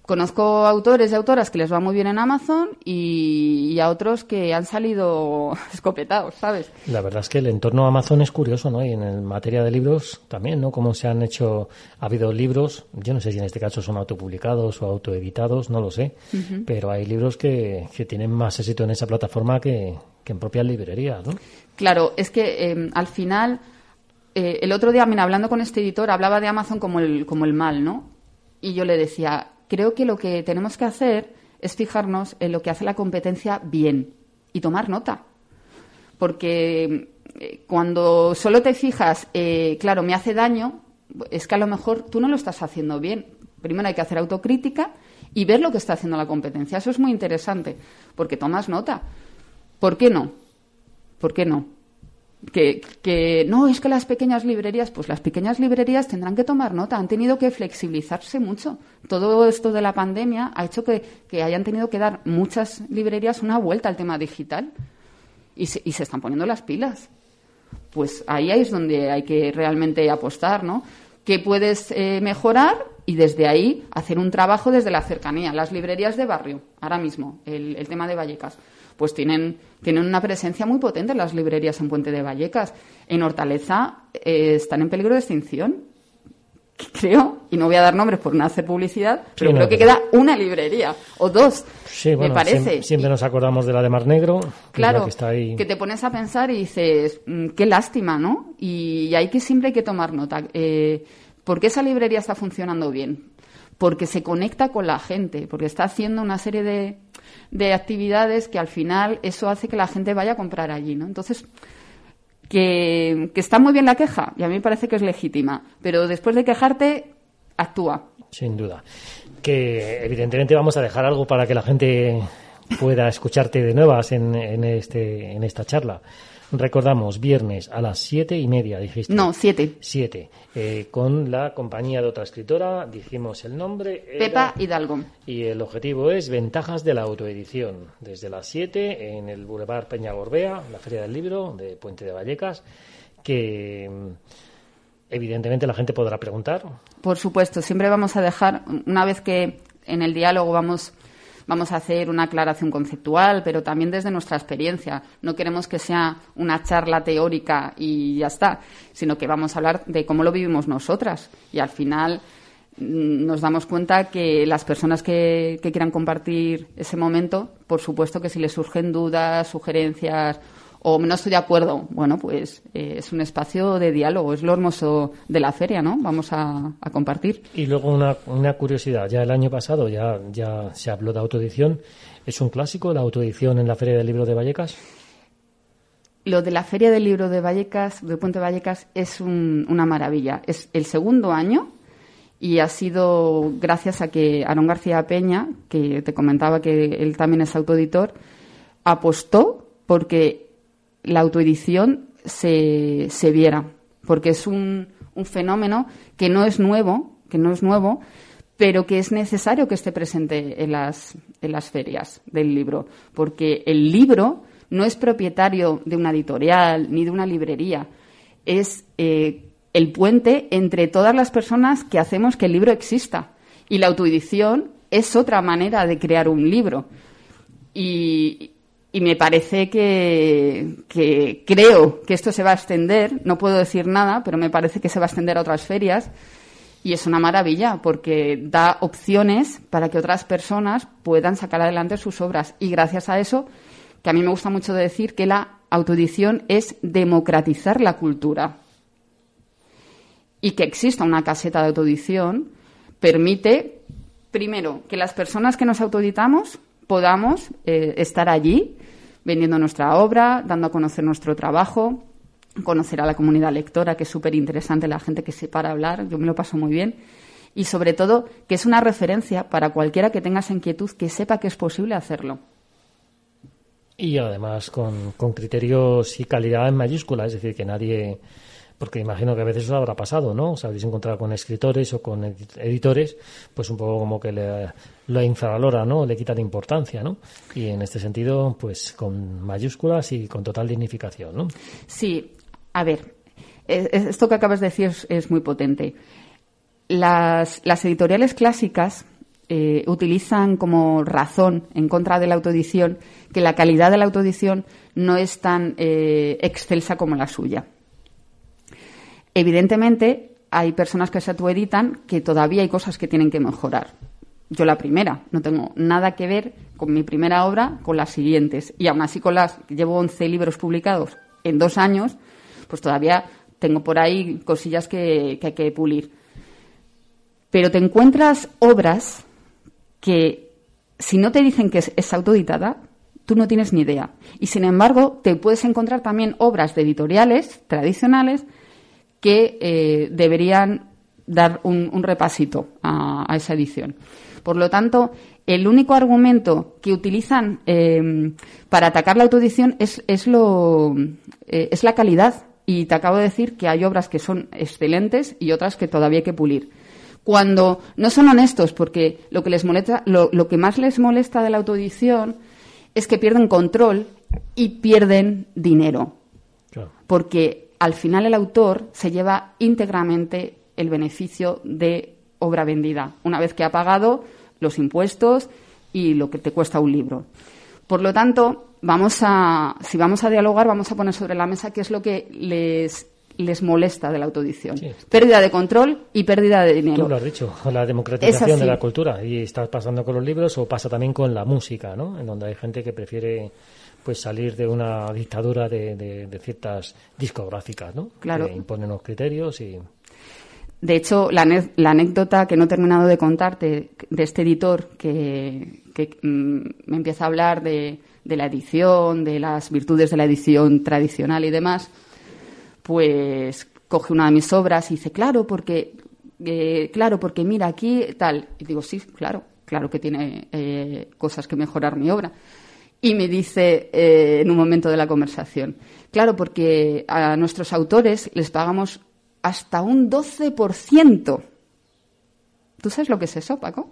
conozco autores y autoras que les va muy bien en Amazon y, a otros que han salido escopetados, ¿sabes? La verdad es que el entorno Amazon es curioso, ¿no? Y en materia de libros también, ¿no? Como se han hecho, ha habido libros, yo no sé si en este caso son autopublicados o autoeditados, no lo sé, pero hay libros que, que tienen más éxito en esa plataforma que, que en propias librerías, ¿no? Claro, es que eh, al final eh, el otro día, mira, hablando con este editor, hablaba de Amazon como el, como el mal, ¿no? Y yo le decía, creo que lo que tenemos que hacer es fijarnos en lo que hace la competencia bien y tomar nota. Porque eh, cuando solo te fijas, eh, claro, me hace daño, es que a lo mejor tú no lo estás haciendo bien. Primero hay que hacer autocrítica y ver lo que está haciendo la competencia. Eso es muy interesante, porque tomas nota. ¿Por qué no? ¿Por qué no? Que, que, no, es que las pequeñas librerías, pues las pequeñas librerías tendrán que tomar nota, han tenido que flexibilizarse mucho. Todo esto de la pandemia ha hecho que, que hayan tenido que dar muchas librerías una vuelta al tema digital y se, y se están poniendo las pilas. Pues ahí es donde hay que realmente apostar, ¿no? ¿Qué puedes eh, mejorar? Y desde ahí hacer un trabajo desde la cercanía. Las librerías de barrio, ahora mismo, el, el tema de Vallecas pues tienen, tienen una presencia muy potente las librerías en Puente de Vallecas. En Hortaleza eh, están en peligro de extinción. Creo, y no voy a dar nombres por no hacer publicidad, pero creo que queda una librería o dos, me parece. Siempre, nos acordamos de la de Mar Negro, claro, que, está ahí. que te pones a pensar y dices, mm, qué lástima, ¿no? Y, hay que siempre hay que tomar nota. Eh, ¿Por qué esa librería está funcionando bien? Porque se conecta con la gente, porque está haciendo una serie de, de actividades que al final eso hace que la gente vaya a comprar allí, ¿no? Entonces, que, está muy bien la queja y a mí me parece que es legítima, pero después de quejarte, actúa. Sin duda. Que evidentemente vamos a dejar algo para que la gente pueda escucharte de nuevas en, en, este, en esta charla. Recordamos, viernes a las siete y media, dijiste. No, siete. Siete. Eh, con la compañía de otra escritora, dijimos el nombre. Pepa Hidalgo. Y el objetivo es ventajas de la autoedición. Desde las siete en el Boulevard Peña Gorbea, la Feria del Libro de Puente de Vallecas, que mm, evidentemente la gente podrá preguntar. Por supuesto, siempre vamos a dejar, una vez que en el diálogo vamos vamos a hacer una aclaración conceptual, pero también desde nuestra experiencia. No queremos que sea una charla teórica y ya está, sino que vamos a hablar de cómo lo vivimos nosotras. Y al final mm, nos damos cuenta que las personas que, que quieran compartir ese momento, por supuesto que si les surgen dudas, sugerencias o no estoy de acuerdo, bueno, pues eh, es un espacio de diálogo, es lo hermoso de la feria, ¿no? Vamos a, compartir. Y luego una, una, curiosidad, ya el año pasado ya, ya se habló de autoedición, ¿es un clásico la autoedición en la Feria del Libro de Vallecas? lo de la Feria del Libro de Vallecas, de Puente Vallecas, es una maravilla. Es el segundo año y ha sido gracias a que Aaron García Peña, que te comentaba que él también es autoeditor, apostó porque la autoedición se, se viera, porque es un, un fenómeno que no es nuevo, que no es nuevo, pero que es necesario que esté presente en las, en las ferias del libro, porque el libro no es propietario de una editorial ni de una librería, es eh, el puente entre todas las personas que hacemos que el libro exista. Y la autoedición es otra manera de crear un libro. Y, me parece que, que, creo que esto se va a extender, no puedo decir nada, pero me parece que se va a extender a otras ferias y es una maravilla porque da opciones para que otras personas puedan sacar adelante sus obras. Y gracias a eso, que a mí me gusta mucho decir que la autoedición es democratizar la cultura. Y que exista una caseta de autoedición permite, primero, que las personas que nos autoeditamos podamos eh, estar allí vendiendo nuestra obra, dando a conocer nuestro trabajo, conocer a la comunidad lectora, que es súper interesante la gente que se para a hablar, yo me lo paso muy bien, y sobre todo que es una referencia para cualquiera que tenga esa inquietud que sepa que es posible hacerlo. Y además con, con criterios y calidad en mayúscula, es decir, que nadie porque imagino que a veces eso habrá pasado, ¿no? Os habéis encontrado con escritores o con editores, pues un poco como que le, lo infravalora, ¿no? Le quitan importancia, ¿no? Y en este sentido, pues con mayúsculas y con total dignificación, ¿no? Sí, a ver, e, e, esto que acabas de decir es, muy potente. Las, editoriales clásicas eh, utilizan como razón en contra de la autoedición que la calidad de la autoedición no es tan eh, excelsa como la suya. Evidentemente, hay personas que se autoeditan que todavía hay cosas que tienen que mejorar. Yo la primera, no tengo nada que ver con mi primera obra con las siguientes. Y aún así con las, llevo 11 libros publicados en dos años, pues todavía tengo por ahí cosillas que, hay que pulir. Pero te encuentras obras que, si no te dicen que es, es autoeditada, tú no tienes ni idea. Y sin embargo, te puedes encontrar también obras de editoriales tradicionales que eh, deberían dar un, repasito a, esa edición. Por lo tanto, el único argumento que utilizan eh, para atacar la autoedición es, es, lo, eh, es la calidad. Y te acabo de decir que hay obras que son excelentes y otras que todavía hay que pulir. Cuando no son honestos, porque lo que les molesta, lo, lo que más les molesta de la autoedición es que pierden control y pierden dinero. Porque al final el autor se lleva íntegramente el beneficio de obra vendida, una vez que ha pagado los impuestos y lo que te cuesta un libro. Por lo tanto, vamos a, si vamos a dialogar, vamos a poner sobre la mesa qué es lo que les, les molesta de la autoedición. Pérdida de control y pérdida de dinero. Tú lo has dicho, la democratización de la cultura. Y está pasando con los libros o pasa también con la música, ¿no? En donde hay gente que prefiere pues salir de una dictadura de, de, ciertas discográficas, ¿no? Claro. Que imponen los criterios y... De hecho, la, la, anécdota que no he terminado de contarte de este editor que, mm, me empieza a hablar de, de, la edición, de las virtudes de la edición tradicional y demás, pues coge una de mis obras y dice, claro, porque, eh, claro, porque mira aquí tal. Y digo, sí, claro, claro que tiene eh, cosas que mejorar mi obra y me dice eh, en un momento de la conversación, claro, porque a nuestros autores les pagamos hasta un 12%. ¿Tú sabes lo que es eso, Paco?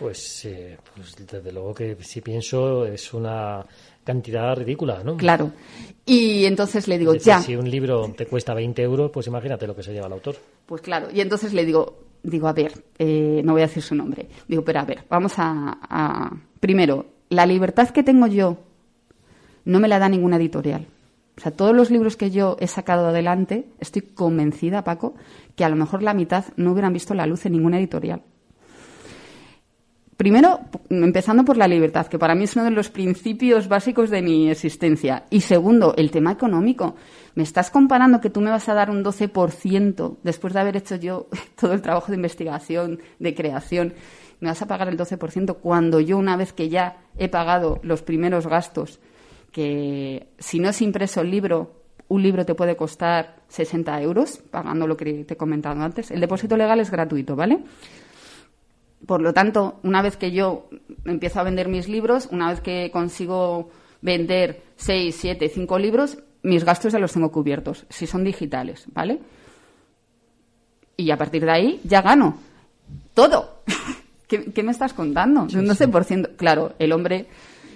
Pues, eh, pues desde luego que si pienso es una cantidad ridícula, ¿no? Claro. Y entonces le digo, ya. Si un libro te cuesta 20 euros, pues imagínate lo que se lleva el autor. Pues claro. Y entonces le digo, digo, a ver, eh, no voy a decir su nombre. Digo, pero a ver, vamos a primero, la libertad que tengo yo no me la da ninguna editorial. O sea, todos los libros que yo he sacado adelante, estoy convencida, Paco, que a lo mejor la mitad no hubieran visto la luz en ninguna editorial. Primero, empezando por la libertad, que para mí es uno de los principios básicos de mi existencia. Y segundo, el tema económico. ¿Me estás comparando que tú me vas a dar un 12% después de haber hecho yo todo el trabajo de investigación, de creación? Me vas a pagar el 12% cuando yo una vez que ya he pagado los primeros gastos, que si no es impreso el libro, un libro te puede costar 60 euros, pagando lo que te he comentado antes. El depósito legal es gratuito, ¿vale? Por lo tanto, una vez que yo empiezo a vender mis libros, una vez que consigo vender 6, 7, 5 libros, mis gastos ya los tengo cubiertos, si son digitales, ¿vale? Y a partir de ahí ya gano todo. ¿Qué, me estás contando? un 12%. Claro, el hombre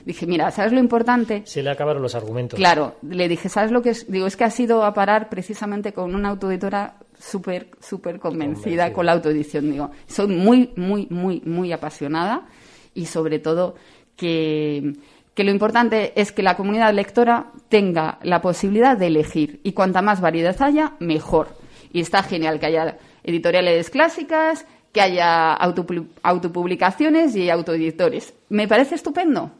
dije, mira, ¿sabes lo importante? Se le acabaron los argumentos. Claro, le dije, ¿sabes lo que es? Digo, es que ha sido a parar precisamente con una autoeditora súper, súper convencida, con la autoedición. Digo, soy muy, muy, muy, muy apasionada y sobre todo que, que lo importante es que la comunidad lectora tenga la posibilidad de elegir y cuanta más variedad haya, mejor. Y está genial que haya editoriales clásicas, que haya autopublicaciones y autoeditores. Me parece estupendo.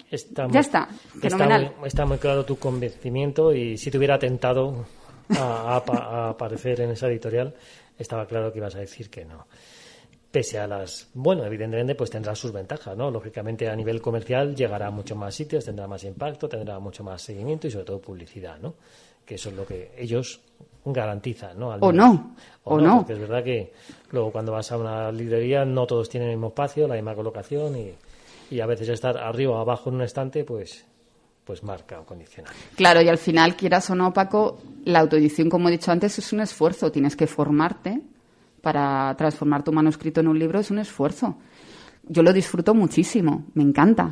ya está. Fenomenal. Está muy, claro tu convencimiento y si te hubiera tentado a, aparecer en esa editorial, estaba claro que ibas a decir que no. Pese a las. Bueno, evidentemente, pues tendrá sus ventajas, ¿no? Lógicamente, a nivel comercial llegará a muchos más sitios, tendrá más impacto, tendrá mucho más seguimiento y, sobre todo, publicidad, ¿no? Que eso es lo que ellos garantiza, ¿no? o no, o, no. Porque es verdad que luego cuando vas a una librería no todos tienen el mismo espacio, la misma colocación y, y a veces estar arriba o abajo en un estante, pues pues marca o condiciona. Claro, y al final, quieras o no, Paco, la autoedición, como he dicho antes, es un esfuerzo. Tienes que formarte para transformar tu manuscrito en un libro, es un esfuerzo. Yo lo disfruto muchísimo, me encanta.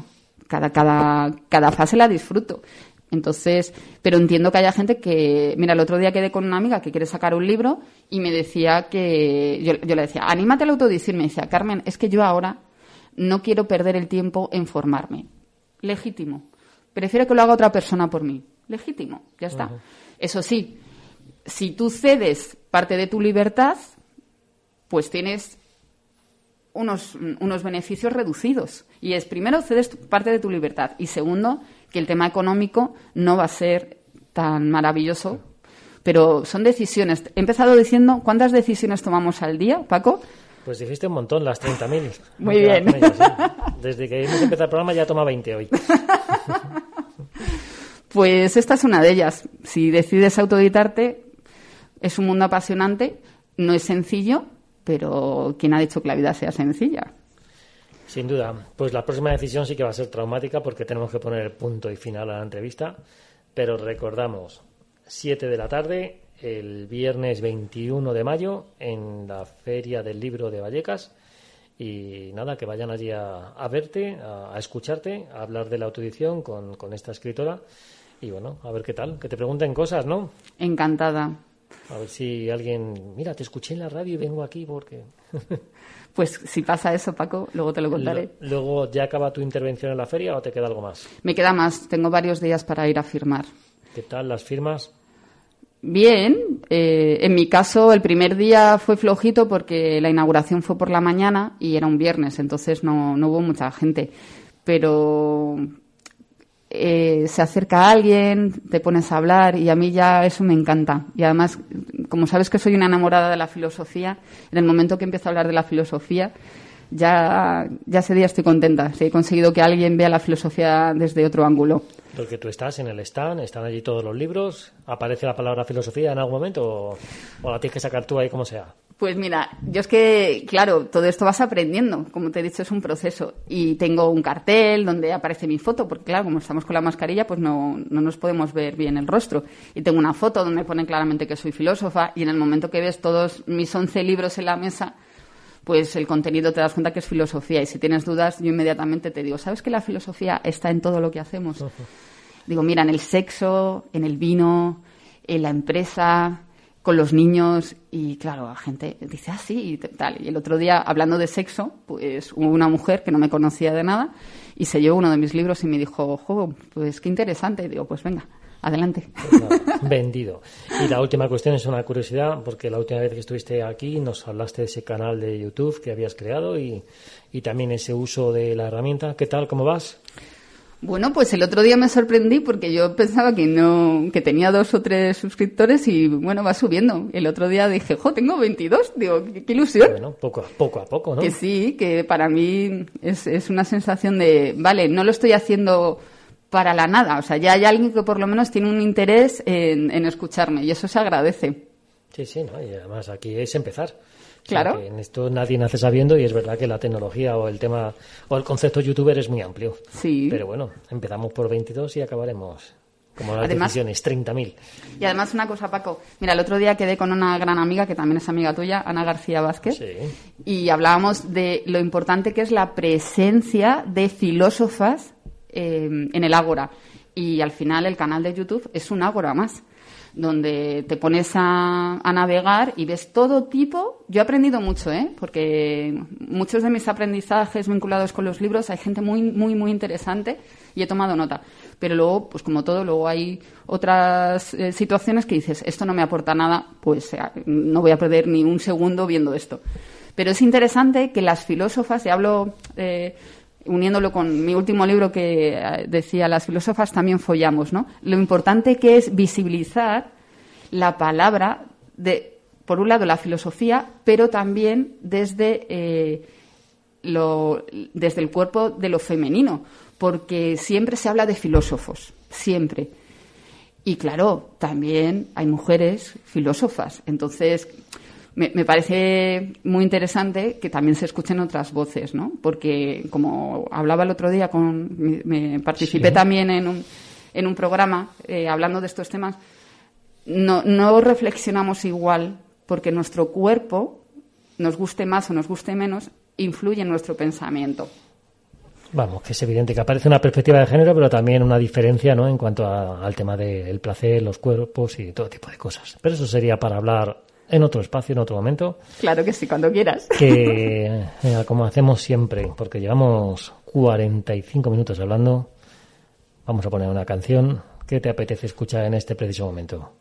Cada, cada, cada fase la disfruto. Entonces, pero entiendo que haya gente que, mira, el otro día quedé con una amiga que quiere sacar un libro y me decía que, yo, le decía, anímate a la autoedición. Me decía, Carmen, es que yo ahora no quiero perder el tiempo en formarme. Legítimo. Prefiero que lo haga otra persona por mí. Legítimo, ya está. Eso sí, si tú cedes parte de tu libertad, pues tienes unos, unos beneficios reducidos. Y es, primero, cedes parte de tu libertad. Y segundo, que el tema económico no va a ser tan maravilloso, pero son decisiones. He empezado diciendo cuántas decisiones tomamos al día, Paco. Pues dijiste un montón, las 30.000. Muy bien. Desde que hemos empezado el programa ya toma 20 hoy. pues esta es una de ellas. Si decides autoeditarte, es un mundo apasionante, no es sencillo, pero ¿quién ha dicho que la vida sea sencilla? Sin duda. Pues la próxima decisión sí que va a ser traumática porque tenemos que poner el punto y final a la entrevista. Pero recordamos, 7 de la tarde, el viernes 21 de mayo, en la Feria del Libro de Vallecas. Y nada, que vayan allí a, verte, a, escucharte, a hablar de la autoedición con, con esta escritora. Y bueno, a ver qué tal, que te pregunten cosas, ¿no? Encantada. A ver si alguien, mira, te escuché en la radio y vengo aquí porque... Pues si pasa eso, Paco, luego te lo contaré. ¿Luego ya acaba tu intervención en la feria o te queda algo más? Me queda más. Tengo varios días para ir a firmar. ¿Qué tal las firmas? Bien. Eh, en mi caso, el primer día fue flojito porque la inauguración fue por la mañana y era un viernes, entonces no, no hubo mucha gente. Pero eh, se acerca alguien, te pones a hablar y a mí ya eso me encanta. Y además, como sabes que soy una enamorada de la filosofía, en el momento que empiezo a hablar de la filosofía, ya, ya ese día estoy contenta. Si he conseguido que alguien vea la filosofía desde otro ángulo. Porque tú estás en el stand, están allí todos los libros, ¿aparece la palabra filosofía en algún momento o, o la tienes que sacar tú ahí como sea? Pues mira, yo es que, claro, todo esto vas aprendiendo. Como te he dicho, es un proceso. Y tengo un cartel donde aparece mi foto, porque claro, como estamos con la mascarilla, pues no, no nos podemos ver bien el rostro. Y tengo una foto donde pone claramente que soy filósofa. Y en el momento que ves todos mis 11 libros en la mesa, pues el contenido te das cuenta que es filosofía. Y si tienes dudas, yo inmediatamente te digo, ¿sabes que la filosofía está en todo lo que hacemos? Digo, mira, en el sexo, en el vino, en la empresa, con los niños y claro, la gente dice, ah, sí, y tal. Y el otro día, hablando de sexo, pues hubo una mujer que no me conocía de nada y se llevó uno de mis libros y me dijo, ojo, pues qué interesante. Y digo, pues venga, adelante. Vendido. Y la última cuestión es una curiosidad, porque la última vez que estuviste aquí nos hablaste de ese canal de YouTube que habías creado y, y también ese uso de la herramienta. ¿Qué tal? ¿Cómo vas? Bueno, pues el otro día me sorprendí porque yo pensaba que no, que tenía dos o tres suscriptores y bueno, va subiendo. El otro día dije, jo, tengo 22, digo, qué, ilusión. Bueno, poco a poco a poco, ¿no? Que sí, que para mí es, es una sensación de, vale, no lo estoy haciendo para la nada. O sea, ya hay alguien que por lo menos tiene un interés en, escucharme y eso se agradece. Sí, sí, ¿no? y además aquí es empezar. Claro. en esto nadie nace sabiendo y es verdad que la tecnología o el tema o el concepto youtuber es muy amplio. Sí. Pero bueno, empezamos por 22 y acabaremos como las además, decisiones, 30.000. Y además una cosa, Paco. Mira, el otro día quedé con una gran amiga, que también es amiga tuya, Ana García Vázquez, y hablábamos de lo importante que es la presencia de filósofas eh, en el Ágora. Y al final el canal de YouTube es un Ágora más donde te pones a, navegar y ves todo tipo. Yo he aprendido mucho, ¿eh? porque muchos de mis aprendizajes vinculados con los libros hay gente muy, muy, muy interesante y he tomado nota. Pero luego, pues como todo, luego hay otras eh, situaciones que dices, esto no me aporta nada, pues eh, no voy a perder ni un segundo viendo esto. Pero es interesante que las filósofas, y hablo eh, uniéndolo con mi último libro que eh, decía las filósofas también follamos, ¿no? Lo importante que es visibilizar la palabra de, por un lado, la filosofía, pero también desde, eh, lo, desde el cuerpo de lo femenino, porque siempre se habla de filósofos, siempre. Y claro, también hay mujeres filósofas. Entonces, me, parece muy interesante que también se escuchen otras voces, ¿no? Porque, como hablaba el otro día, con, me, participé también en un, en un programa eh, hablando de estos temas, no, no reflexionamos igual porque nuestro cuerpo, nos guste más o nos guste menos, influye en nuestro pensamiento. Vamos, que es evidente que aparece una perspectiva de género, pero también una diferencia ¿no? en cuanto al tema del placer, los cuerpos y todo tipo de cosas. Pero eso sería para hablar en otro espacio, en otro momento. Claro que sí, cuando quieras. Que, como hacemos siempre, porque llevamos 45 minutos hablando, vamos a poner una canción. ¿Qué te apetece escuchar en este preciso momento?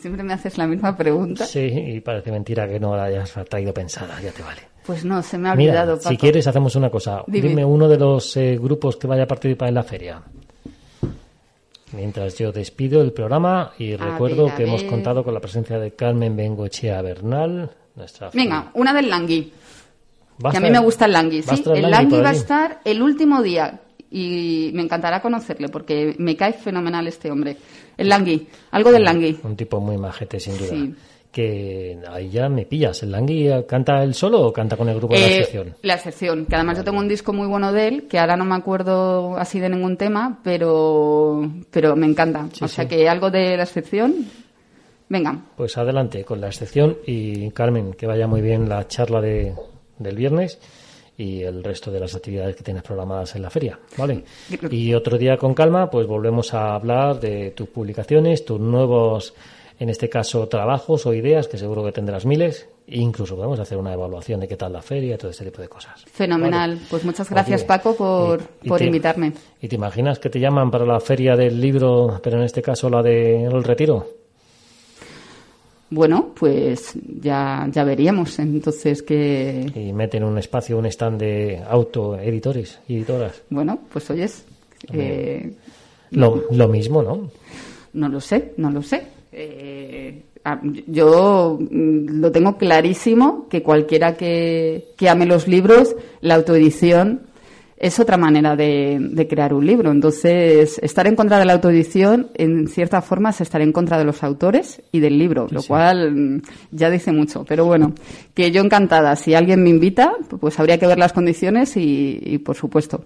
Siempre me haces la misma pregunta. Sí, y parece mentira que no la hayas traído pensada, ya te vale. Pues no, se me ha olvidado. Mira, si quieres, hacemos una cosa. Dime, uno de los eh, grupos que vaya a participar en la feria. Mientras yo despido el programa y recuerdo que hemos contado con la presencia de Carmen Bengochea Bernal, nuestra. Venga, una del Langui. Que a mí me gusta el Langui, sí. El Langui va a estar el último día y me encantará conocerle porque me cae fenomenal este hombre. El Langui, algo del Langui. Un tipo muy majete, sin duda. Sí que ahí ya me pillas. ¿El Langui canta él solo o canta con el grupo de la eh, excepción? La excepción, que además yo tengo un disco muy bueno de él, que ahora no me acuerdo así de ningún tema, pero, pero me encanta. o sea que algo de la excepción, venga. Pues adelante con la excepción y Carmen, que vaya muy bien la charla de, del viernes y el resto de las actividades que tienes programadas en la feria, ¿vale? Y otro día con calma, pues volvemos a hablar de tus publicaciones, tus nuevos en este caso trabajos o ideas, que seguro que tendrás miles, e incluso podemos hacer una evaluación de qué tal la feria, todo este tipo de cosas. Fenomenal. Pues muchas gracias, Paco, por, por invitarme. ¿Y te imaginas que te llaman para la feria del libro, pero en este caso la del retiro? Bueno, pues ya, ya veríamos entonces que... Y meten un espacio, un stand de autoeditores y editoras. Bueno, pues oyes... Eh, lo, lo mismo, ¿no? No lo sé, no lo sé. Eh, yo mm, lo tengo clarísimo que cualquiera que, ame los libros, la autoedición es otra manera de, crear un libro. Entonces, estar en contra de la autoedición, en cierta forma, es estar en contra de los autores y del libro, lo cual mm, ya dice mucho. Pero bueno, que yo encantada. Si alguien me invita, pues habría que ver las condiciones y por supuesto.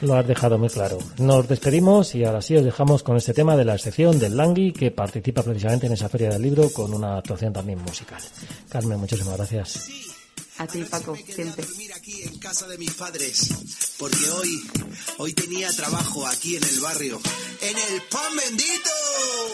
Lo has dejado muy claro. Nos despedimos y ahora sí os dejamos con este tema de la excepción del Langui que participa precisamente en esa feria del libro con una actuación también musical. Carmen, muchísimas gracias. A ti, Paco, siempre. aquí en casa de mis padres, porque hoy, hoy tenía trabajo aquí en el barrio, en el pan bendito.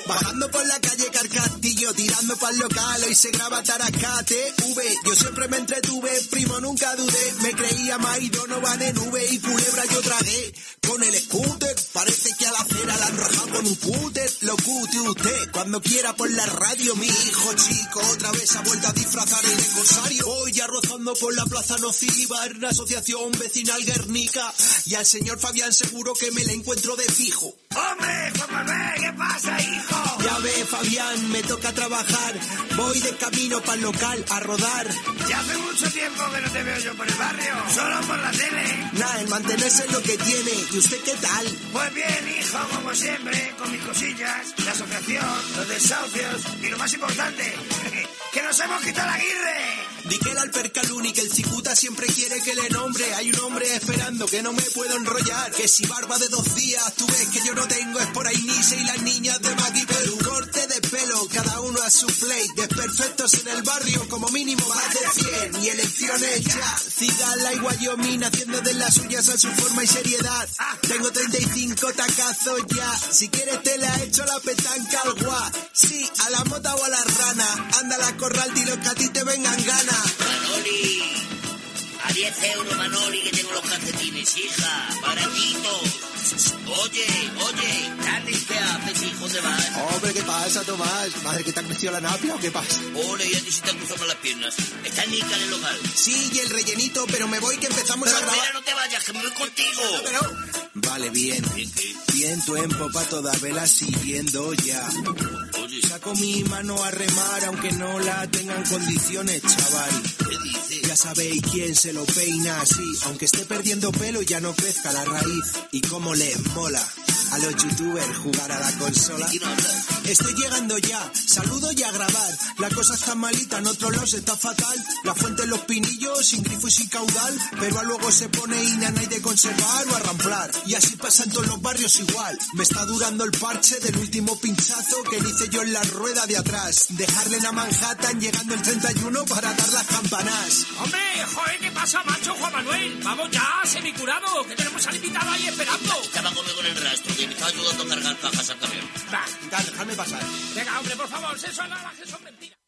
Bajando por la calle Carcastillo, tirando para el local, hoy se graba Taracate, V. Yo siempre me entretuve, primo, nunca dudé. Me creía Mairo, no van en V y culebra yo tragué. Con el scooter, parece que a la acera la han rajado con un cúter. Lo cute usted, cuando quiera por la radio, mi hijo chico, otra vez ha vuelto a disfrazar el aniversario. Hoy ya por la plaza nociva en una asociación vecinal Guernica y al señor Fabián seguro que me le encuentro de fijo. ¡Hombre, Juan ¿Qué pasa, hijo? Ya ve, Fabián, me toca trabajar. Voy de camino para el local a rodar. Ya hace mucho tiempo que no te veo yo por el barrio. Solo por la tele? Nada, el mantenerse es lo que tiene. ¿Y usted qué tal? Pues bien, hijo, como siempre, con mis cosillas, la asociación, los desahucios y lo más importante, que nos hemos quitado la guirre. Di que el Alpercaluni, que el cicuta siempre quiere que le nombre. Hay un hombre esperando que no me puedo enrollar. Que si barba de dos días, tú ves que yo no tengo, es por ahí Nice y las niñas de Magui Perú. Corte de pelo, cada uno a su plate. Desperfectos en el barrio, Wyoming haciendo de las suyas a su forma y seriedad. Tengo 35 tacazos ya. Si quieres te la echo la petanca al guá. Sí, a la mota o a la rana. Anda la corral, dilo que a ti te vengan ganas. Manoli, a 10 euros Manoli que tengo los calcetines, hija, baratitos. Oye, oye, dale ¿qué haces, hijo de vas? Hombre, ¿qué pasa, Tomás? ¿Madre que te ha crecido la napia o qué pasa? Ole, ya ni se te han cruzado las piernas. Está Nica en el local. Sí, y el rellenito, pero me voy que empezamos Pero a grabar. espera, no te vayas, que me voy contigo. Pero... Vale, bien. ¿Bien qué? Viento en popa toda vela siguiendo ya. Saco mi mano a remar aunque no la tengan condiciones, chaval. Ya sabéis quién se lo peina así, aunque esté perdiendo pelo ya no crezca la raíz. Y cómo les mola a los youtubers jugar a la consola. Estoy llegando ya, saludo y a grabar. La cosa está malita, en otros lados está fatal. La fuente en los pinillos, sin grifo y sin caudal. Pero a luego se pone inana y de conservar o a ramplar. Y así pasa en todos los barrios igual. Me está durando el parche del último pinchazo que le hice yo en la rueda de atrás. Dejarle en a Manhattan llegando el 31 para dar las campanas. Hombre, joder, ¿qué pasa, macho Juan Manuel? Vamos ya, semicurado, que tenemos al invitado ahí esperando. Estaba conmigo en el rastro, que me estaba ayudando a cargar cajas al camión. Va, Dejadme pasar. venga, hombre, por favor, eso no, que son mentiras.